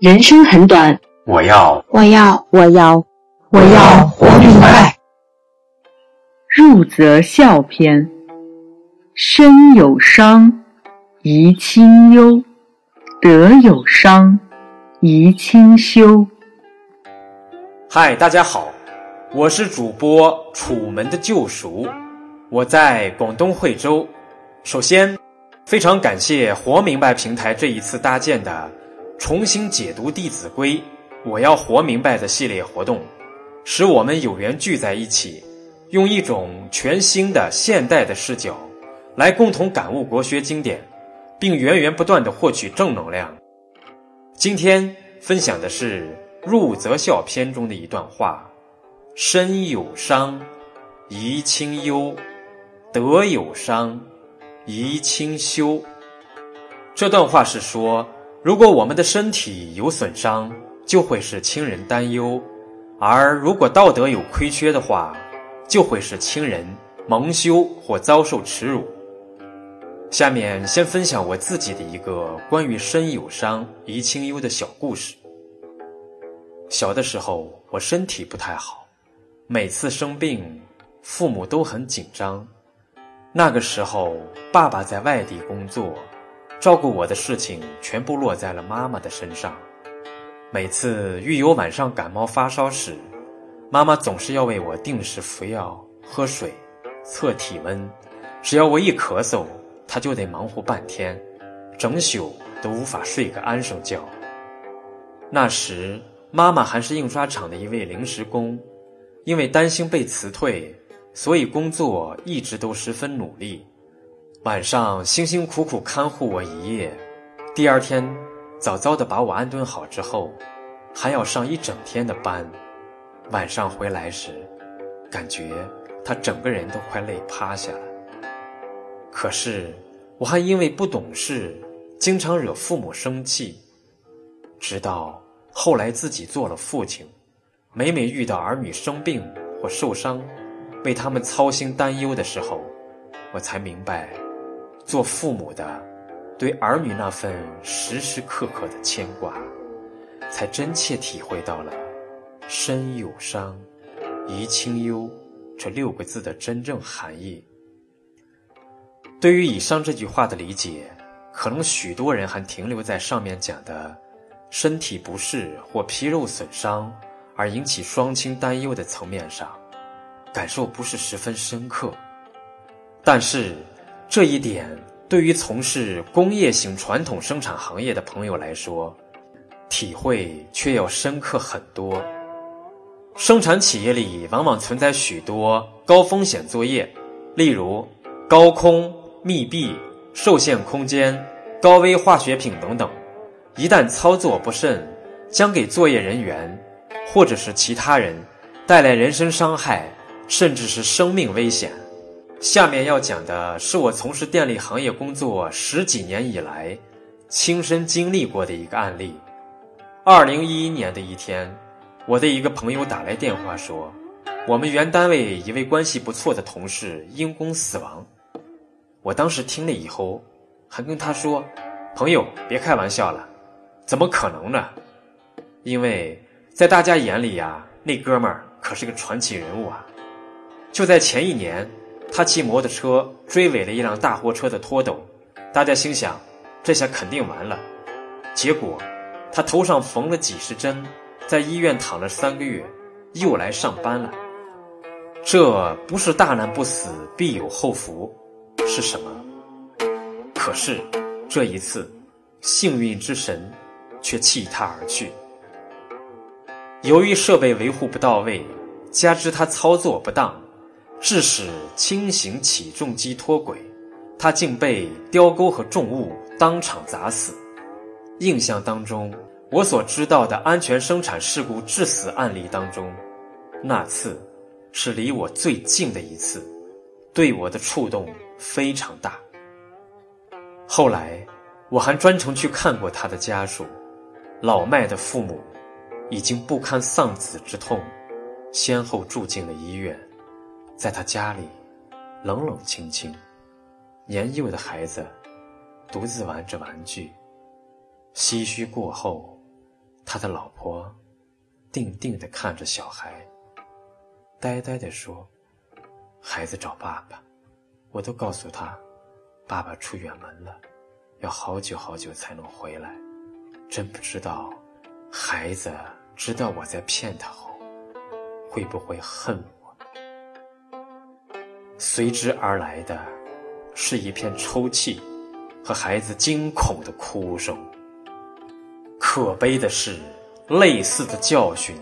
人生很短，我要。我要。我要。我要。活明白。入则孝篇：身有伤，贻亲忧；德有伤，贻亲羞。嗨，大家好，我是主播《楚门的救赎》，我在广东惠州。首先，非常感谢活明白平台这一次搭建的重新解读《弟子规》，我要活明白的系列活动，使我们有缘聚在一起。用一种全新的现代的视角，来共同感悟国学经典，并源源不断的获取正能量。今天分享的是《入则孝》篇中的一段话：“身有伤，贻亲忧；德有伤，贻亲羞。”这段话是说，如果我们的身体有损伤，就会使亲人担忧；而如果道德有亏缺的话，就会使亲人蒙羞或遭受耻辱。下面先分享我自己的一个关于身有伤贻亲忧的小故事。小的时候，我身体不太好，每次生病，父母都很紧张。那个时候，爸爸在外地工作，照顾我的事情全部落在了妈妈的身上。每次遇有晚上感冒发烧时，妈妈总是要为我定时服药、喝水、测体温，只要我一咳嗽，她就得忙活半天，整宿都无法睡个安生觉。那时，妈妈还是印刷厂的一位临时工，因为担心被辞退，所以工作一直都十分努力。晚上辛辛苦苦看护我一夜，第二天早早的把我安顿好之后，还要上一整天的班。晚上回来时，感觉他整个人都快累趴下了。可是我还因为不懂事，经常惹父母生气。直到后来自己做了父亲，每每遇到儿女生病或受伤，为他们操心担忧的时候，我才明白，做父母的对儿女那份时时刻刻的牵挂，才真切体会到了。身有伤，贻亲忧，这六个字的真正含义。对于以上这句话的理解，可能许多人还停留在上面讲的身体不适或皮肉损伤而引起双亲担忧的层面上，感受不是十分深刻。但是这一点对于从事工业型传统生产行业的朋友来说，体会却要深刻很多。生产企业里往往存在许多高风险作业，例如高空、密闭、受限空间、高危化学品等等。一旦操作不慎，将给作业人员或者是其他人带来人身伤害，甚至是生命危险。下面要讲的是我从事电力行业工作十几年以来亲身经历过的一个案例。二零一一年的一天。我的一个朋友打来电话说，我们原单位一位关系不错的同事因公死亡。我当时听了以后，还跟他说：“朋友，别开玩笑了，怎么可能呢？因为在大家眼里呀，那哥们儿可是个传奇人物啊。就在前一年，他骑摩托车追尾了一辆大货车的拖斗，大家心想，这下肯定完了。结果，他头上缝了几十针。”在医院躺了三个月，又来上班了。这不是大难不死必有后福，是什么？可是这一次，幸运之神却弃他而去。由于设备维护不到位，加之他操作不当，致使轻型起重机脱轨，他竟被雕钩和重物当场砸死。印象当中。我所知道的安全生产事故致死案例当中，那次是离我最近的一次，对我的触动非常大。后来我还专程去看过他的家属，老迈的父母已经不堪丧子之痛，先后住进了医院。在他家里，冷冷清清，年幼的孩子独自玩着玩具，唏嘘过后。他的老婆定定地看着小孩，呆呆地说：“孩子找爸爸，我都告诉他，爸爸出远门了，要好久好久才能回来。真不知道，孩子知道我在骗他后，会不会恨我？”随之而来的，是一片抽泣。和孩子惊恐的哭声。可悲的是，类似的教训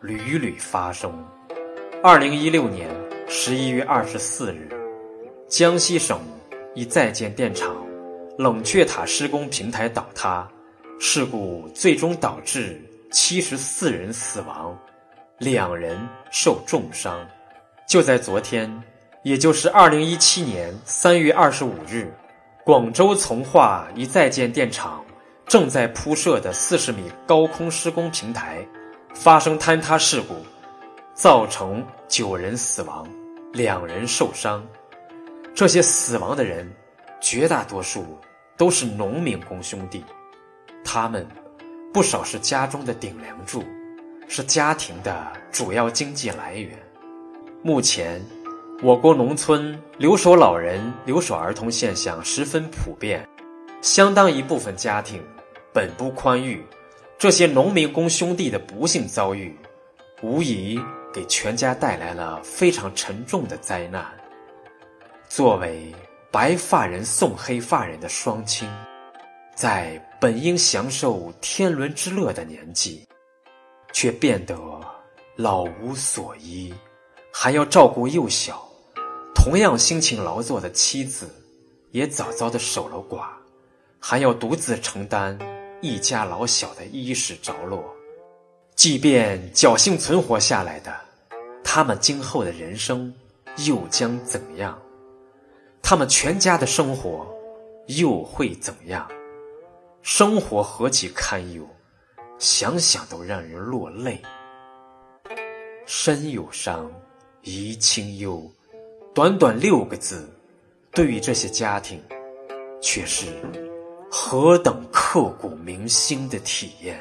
屡屡发生。二零一六年十一月二十四日，江西省一在建电厂冷却塔施工平台倒塌事故，最终导致七十四人死亡，两人受重伤。就在昨天，也就是二零一七年三月二十五日。广州从化一在建电厂正在铺设的四十米高空施工平台发生坍塌事故，造成九人死亡，两人受伤。这些死亡的人，绝大多数都是农民工兄弟，他们不少是家中的顶梁柱，是家庭的主要经济来源。目前。我国农村留守老人、留守儿童现象十分普遍，相当一部分家庭本不宽裕，这些农民工兄弟的不幸遭遇，无疑给全家带来了非常沉重的灾难。作为白发人送黑发人的双亲，在本应享受天伦之乐的年纪，却变得老无所依，还要照顾幼小。同样辛勤劳作的妻子，也早早的守了寡，还要独自承担一家老小的衣食着落。即便侥幸存活下来的，他们今后的人生又将怎样？他们全家的生活又会怎样？生活何其堪忧，想想都让人落泪。身有伤，怡清幽。短短六个字，对于这些家庭，却是何等刻骨铭心的体验。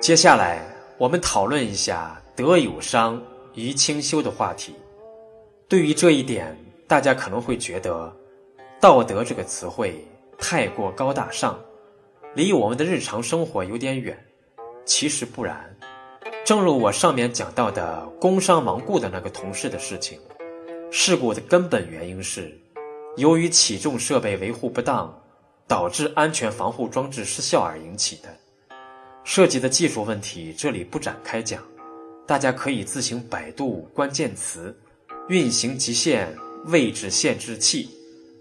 接下来，我们讨论一下“德有伤，贻亲羞”的话题。对于这一点，大家可能会觉得“道德”这个词汇太过高大上，离我们的日常生活有点远。其实不然。正如我上面讲到的工伤亡故的那个同事的事情，事故的根本原因是由于起重设备维护不当，导致安全防护装置失效而引起的。涉及的技术问题这里不展开讲，大家可以自行百度关键词“运行极限位置限制器”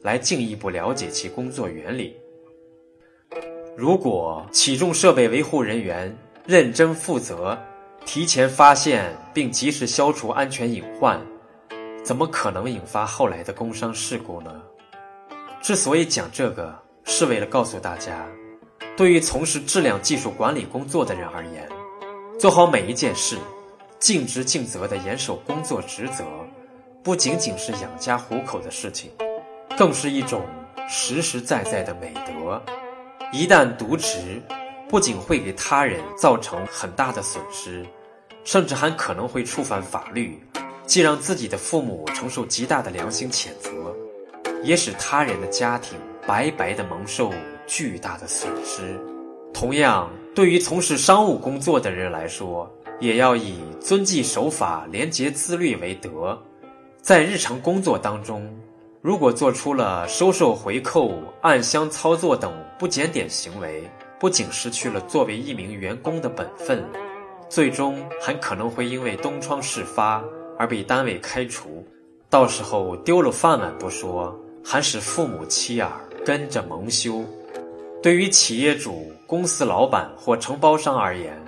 来进一步了解其工作原理。如果起重设备维护人员认真负责。提前发现并及时消除安全隐患，怎么可能引发后来的工伤事故呢？之所以讲这个，是为了告诉大家，对于从事质量技术管理工作的人而言，做好每一件事，尽职尽责地严守工作职责，不仅仅是养家糊口的事情，更是一种实实在在的美德。一旦渎职，不仅会给他人造成很大的损失。甚至还可能会触犯法律，既让自己的父母承受极大的良心谴责，也使他人的家庭白白的蒙受巨大的损失。同样，对于从事商务工作的人来说，也要以遵纪守法、廉洁自律为德。在日常工作当中，如果做出了收受回扣、暗箱操作等不检点行为，不仅失去了作为一名员工的本分。最终还可能会因为东窗事发而被单位开除，到时候丢了饭碗不说，还使父母妻儿跟着蒙羞。对于企业主、公司老板或承包商而言，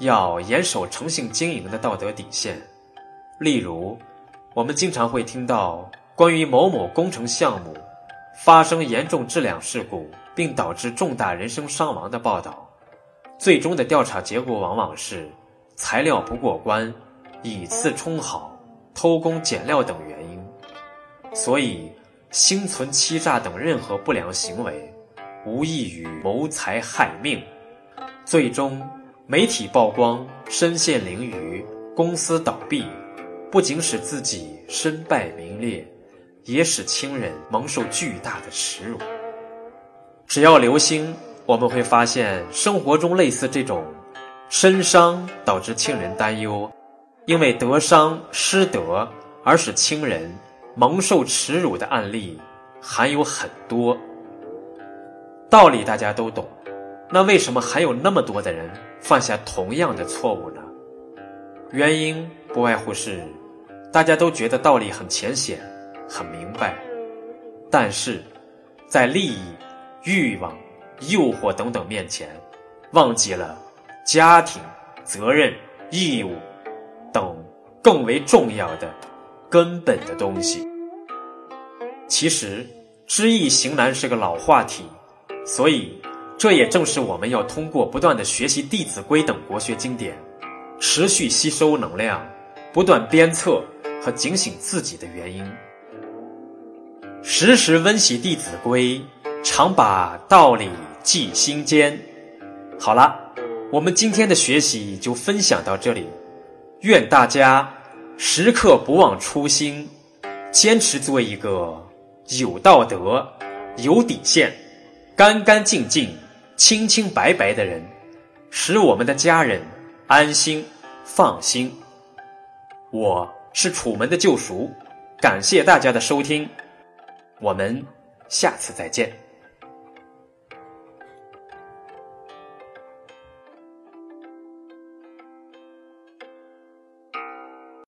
要严守诚信经营的道德底线。例如，我们经常会听到关于某某工程项目发生严重质量事故，并导致重大人身伤亡的报道。最终的调查结果往往是材料不过关、以次充好、偷工减料等原因。所以，心存欺诈等任何不良行为，无异于谋财害命，最终媒体曝光身陷囹圄、公司倒闭，不仅使自己身败名裂，也使亲人蒙受巨大的耻辱。只要留心，我们会发现生活中类似这种身伤导致亲人担忧，因为得伤失德而使亲人蒙受耻辱的案例还有很多。道理大家都懂，那为什么还有那么多的人犯下同样的错误呢？原因不外乎是大家都觉得道理很浅显、很明白，但是在利益。欲望、诱惑等等面前，忘记了家庭、责任、义务等更为重要的根本的东西。其实，知易行难是个老话题，所以这也正是我们要通过不断的学习《弟子规》等国学经典，持续吸收能量，不断鞭策和警醒自己的原因。时时温习《弟子规》。常把道理记心间。好了，我们今天的学习就分享到这里。愿大家时刻不忘初心，坚持做一个有道德、有底线、干干净净、清清白白的人，使我们的家人安心放心。我是楚门的救赎，感谢大家的收听，我们下次再见。